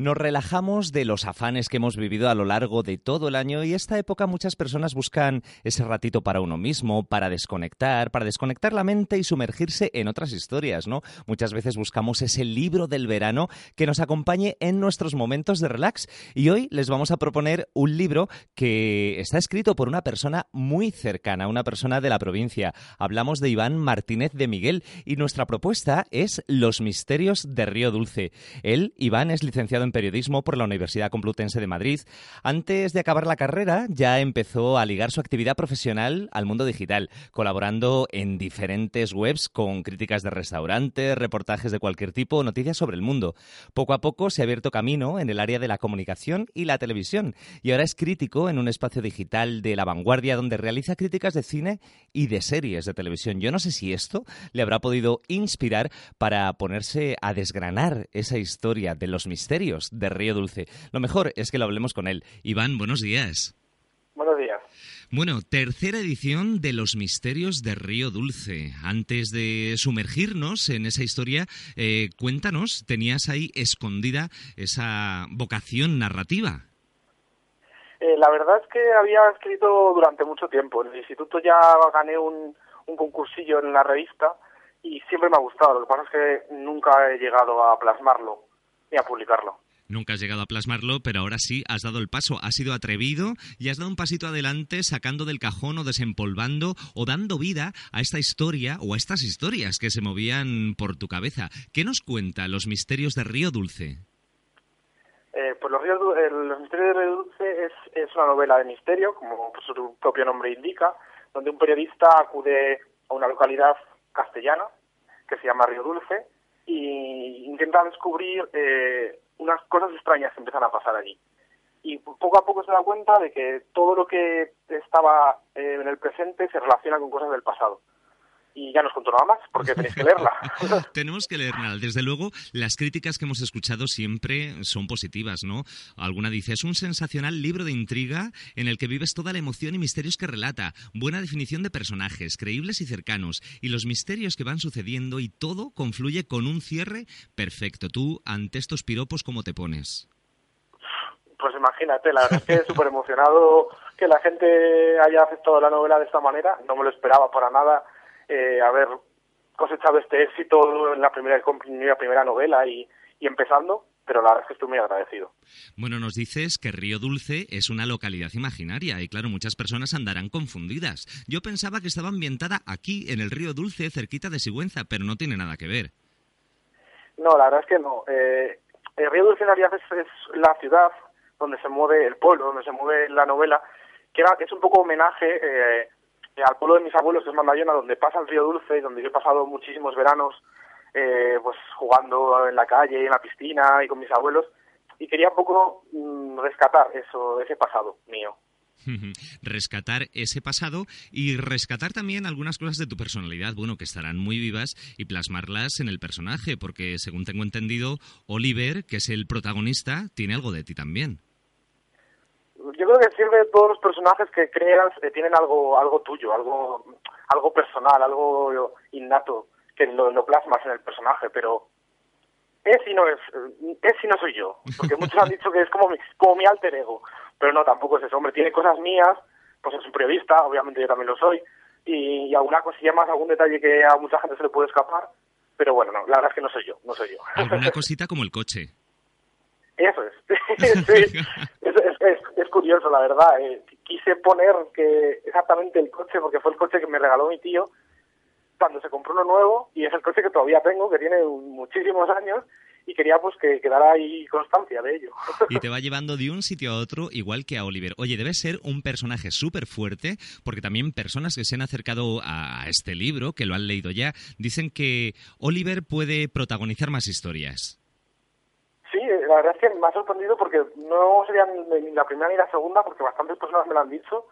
Nos relajamos de los afanes que hemos vivido a lo largo de todo el año y esta época muchas personas buscan ese ratito para uno mismo, para desconectar, para desconectar la mente y sumergirse en otras historias, ¿no? Muchas veces buscamos ese libro del verano que nos acompañe en nuestros momentos de relax y hoy les vamos a proponer un libro que está escrito por una persona muy cercana, una persona de la provincia. Hablamos de Iván Martínez de Miguel y nuestra propuesta es Los misterios de Río Dulce. Él, Iván, es licenciado en periodismo por la Universidad Complutense de Madrid. Antes de acabar la carrera, ya empezó a ligar su actividad profesional al mundo digital, colaborando en diferentes webs con críticas de restaurantes, reportajes de cualquier tipo, noticias sobre el mundo. Poco a poco se ha abierto camino en el área de la comunicación y la televisión, y ahora es crítico en un espacio digital de la vanguardia donde realiza críticas de cine y de series de televisión. Yo no sé si esto le habrá podido inspirar para ponerse a desgranar esa historia de los misterios de Río Dulce. Lo mejor es que lo hablemos con él. Iván, buenos días. Buenos días. Bueno, tercera edición de Los Misterios de Río Dulce. Antes de sumergirnos en esa historia, eh, cuéntanos, tenías ahí escondida esa vocación narrativa. Eh, la verdad es que había escrito durante mucho tiempo. En el instituto ya gané un, un concursillo en la revista y siempre me ha gustado. Lo que pasa es que nunca he llegado a plasmarlo ni a publicarlo. Nunca has llegado a plasmarlo, pero ahora sí has dado el paso, has sido atrevido y has dado un pasito adelante sacando del cajón o desempolvando o dando vida a esta historia o a estas historias que se movían por tu cabeza. ¿Qué nos cuenta Los Misterios de Río Dulce? Eh, pues los, los, Misterios de Río Dulce es, es, una novela de misterio, como su propio nombre indica, donde un periodista acude a una localidad castellana que se llama Río Dulce y intenta descubrir eh, unas cosas extrañas que empiezan a pasar allí. Y poco a poco se da cuenta de que todo lo que estaba eh, en el presente se relaciona con cosas del pasado y ya no os cuento nada más, porque tenéis que leerla. Tenemos que leerla. Desde luego, las críticas que hemos escuchado siempre son positivas, ¿no? Alguna dice, es un sensacional libro de intriga en el que vives toda la emoción y misterios que relata, buena definición de personajes, creíbles y cercanos, y los misterios que van sucediendo y todo confluye con un cierre perfecto. Tú, ante estos piropos, ¿cómo te pones? Pues imagínate, la verdad es que súper emocionado que la gente haya aceptado la novela de esta manera, no me lo esperaba para nada eh, haber cosechado este éxito en la primera, primera novela y, empezando, pero la verdad es que estoy muy agradecido. Bueno, nos dices que Río Dulce es una localidad imaginaria y claro, muchas personas andarán confundidas. Yo pensaba que estaba ambientada aquí, en el Río Dulce, cerquita de Sigüenza, pero no tiene nada que ver. No, la verdad es que no. Eh, el Río Dulce en realidad es, la ciudad donde se mueve el pueblo, donde se mueve la novela, que, era, que es un poco homenaje eh, al pueblo de mis abuelos, que es Mandayona, donde pasa el río Dulce, donde yo he pasado muchísimos veranos eh, pues jugando en la calle, en la piscina y con mis abuelos, y quería un poco mm, rescatar eso, ese pasado mío. rescatar ese pasado y rescatar también algunas cosas de tu personalidad, bueno, que estarán muy vivas y plasmarlas en el personaje, porque según tengo entendido, Oliver, que es el protagonista, tiene algo de ti también yo creo que sirve todos los personajes que creas eh, tienen algo algo tuyo, algo algo personal, algo innato que lo, lo, plasmas en el personaje, pero es y no es, es y no soy yo, porque muchos han dicho que es como mi, como mi alter ego, pero no, tampoco es eso, hombre, tiene cosas mías, pues es un periodista, obviamente yo también lo soy, y, y alguna cosilla más, algún detalle que a mucha gente se le puede escapar, pero bueno, no, la verdad es que no soy yo, no soy yo. Alguna cosita como el coche. Eso es. sí. Curioso, la verdad. Eh, quise poner que exactamente el coche, porque fue el coche que me regaló mi tío cuando se compró uno nuevo, y es el coche que todavía tengo, que tiene muchísimos años, y quería pues que quedara ahí constancia de ello. Y te va llevando de un sitio a otro igual que a Oliver. Oye, debe ser un personaje súper fuerte, porque también personas que se han acercado a este libro, que lo han leído ya, dicen que Oliver puede protagonizar más historias. La verdad es que me ha sorprendido porque no sería ni la primera ni la segunda, porque bastantes personas me lo han dicho,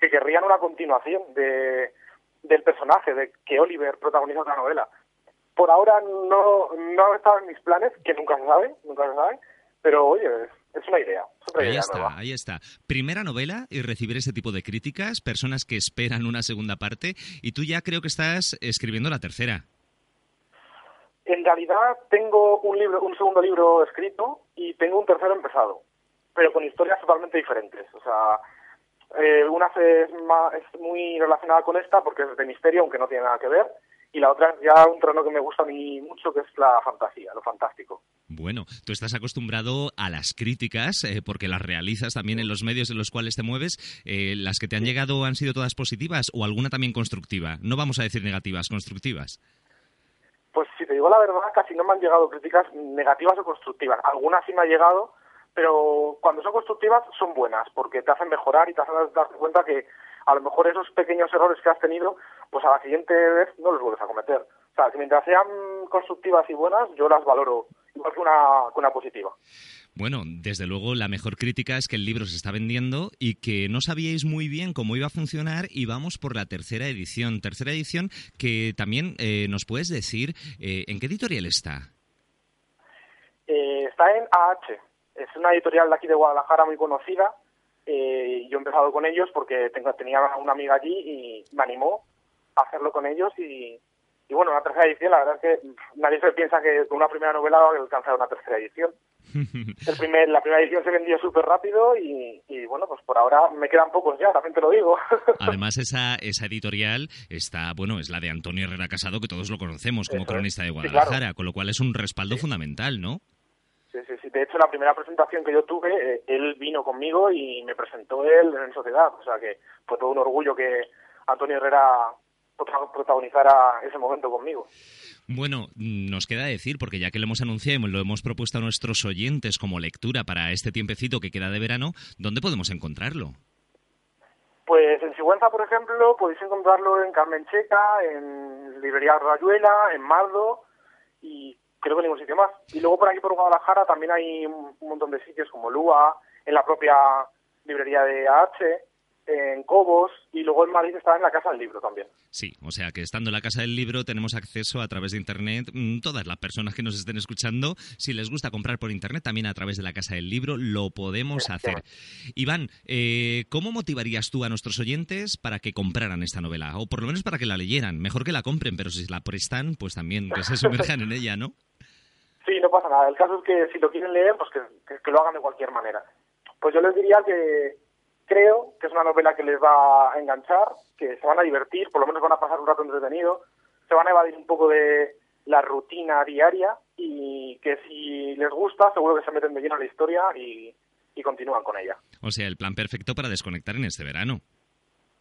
que querrían una continuación de, del personaje, de que Oliver protagoniza la novela. Por ahora no, no estado en mis planes, que nunca se sabe, nunca se sabe, pero oye, es una idea. ahí está, ahí está. Primera novela y recibir ese tipo de críticas, personas que esperan una segunda parte, y tú ya creo que estás escribiendo la tercera. En realidad tengo un libro, un segundo libro escrito y tengo un tercero empezado, pero con historias totalmente diferentes. O sea, eh, una es, es muy relacionada con esta porque es de misterio, aunque no tiene nada que ver, y la otra es ya un trono que me gusta a mí mucho, que es la fantasía, lo fantástico. Bueno, tú estás acostumbrado a las críticas, eh, porque las realizas también en los medios en los cuales te mueves. Eh, ¿Las que te han llegado han sido todas positivas o alguna también constructiva? No vamos a decir negativas, constructivas. Pues si te digo la verdad, casi no me han llegado críticas negativas o constructivas. Algunas sí me han llegado, pero cuando son constructivas son buenas, porque te hacen mejorar y te hacen darte cuenta que a lo mejor esos pequeños errores que has tenido, pues a la siguiente vez no los vuelves a cometer. O sea, que mientras sean constructivas y buenas, yo las valoro igual que una, que una positiva. Bueno, desde luego la mejor crítica es que el libro se está vendiendo y que no sabíais muy bien cómo iba a funcionar y vamos por la tercera edición. Tercera edición que también eh, nos puedes decir eh, en qué editorial está. Eh, está en AH. Es una editorial de aquí de Guadalajara muy conocida eh, yo he empezado con ellos porque tengo, tenía una amiga allí y me animó a hacerlo con ellos y, y bueno, una tercera edición, la verdad es que nadie se piensa que con una primera novela va a alcanzar una tercera edición. El primer, la primera edición se vendió súper rápido y, y, bueno, pues por ahora me quedan pocos ya, también te lo digo. Además, esa, esa editorial está, bueno, es la de Antonio Herrera Casado, que todos lo conocemos como cronista de Guadalajara, con lo cual es un respaldo fundamental, ¿no? Sí, sí, sí. De hecho, la primera presentación que yo tuve, eh, él vino conmigo y me presentó él en Sociedad. O sea que fue todo un orgullo que Antonio Herrera protagonizara ese momento conmigo. Bueno, nos queda decir, porque ya que lo hemos anunciado y lo hemos propuesto a nuestros oyentes como lectura para este tiempecito que queda de verano, ¿dónde podemos encontrarlo? Pues en Sigüenza, por ejemplo, podéis encontrarlo en Carmen Checa, en Librería Rayuela, en Mardo y creo que ningún sitio más. Y luego por aquí por Guadalajara también hay un montón de sitios como Lua, en la propia librería de AH, en Cobos y luego en Madrid está en la Casa del Libro también. Sí, o sea que estando en la Casa del Libro tenemos acceso a través de Internet, mm, todas las personas que nos estén escuchando, si les gusta comprar por Internet, también a través de la Casa del Libro lo podemos hacer. Iván, eh, ¿cómo motivarías tú a nuestros oyentes para que compraran esta novela? O por lo menos para que la leyeran. Mejor que la compren, pero si la prestan, pues también que se sumerjan en ella, ¿no? Sí, no pasa nada. El caso es que si lo quieren leer, pues que, lo hagan de cualquier manera. Pues yo les diría que creo que es una novela que les va a enganchar, que se van a divertir, por lo menos van a pasar un rato entretenido, se van a evadir un poco de la rutina diaria y que si les gusta seguro que se meten de lleno en la historia y continúan con ella. O sea, el plan perfecto para desconectar en este verano.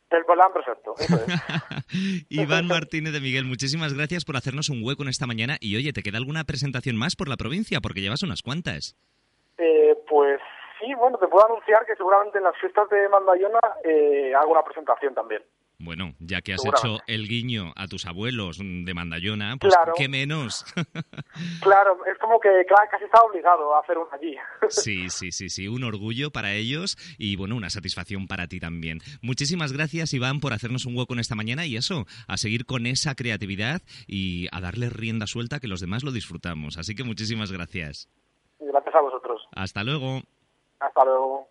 El plan perfecto, Iván Martínez de Miguel, muchísimas gracias por hacernos un hueco en esta mañana. Y oye, ¿te queda alguna presentación más por la provincia? Porque llevas unas cuantas. Eh, pues sí, bueno, te puedo anunciar que seguramente en las fiestas de Mandayona eh, hago una presentación también. Bueno, ya que has hecho el guiño a tus abuelos de Mandayona, pues qué menos. claro, es como que casi está obligado a hacer uno allí. sí, sí, sí, sí, un orgullo para ellos y bueno, una satisfacción para ti también. Muchísimas gracias, Iván, por hacernos un hueco en esta mañana y eso, a seguir con esa creatividad y a darle rienda suelta que los demás lo disfrutamos. Así que muchísimas gracias. Gracias a vosotros. Hasta luego. Hasta luego.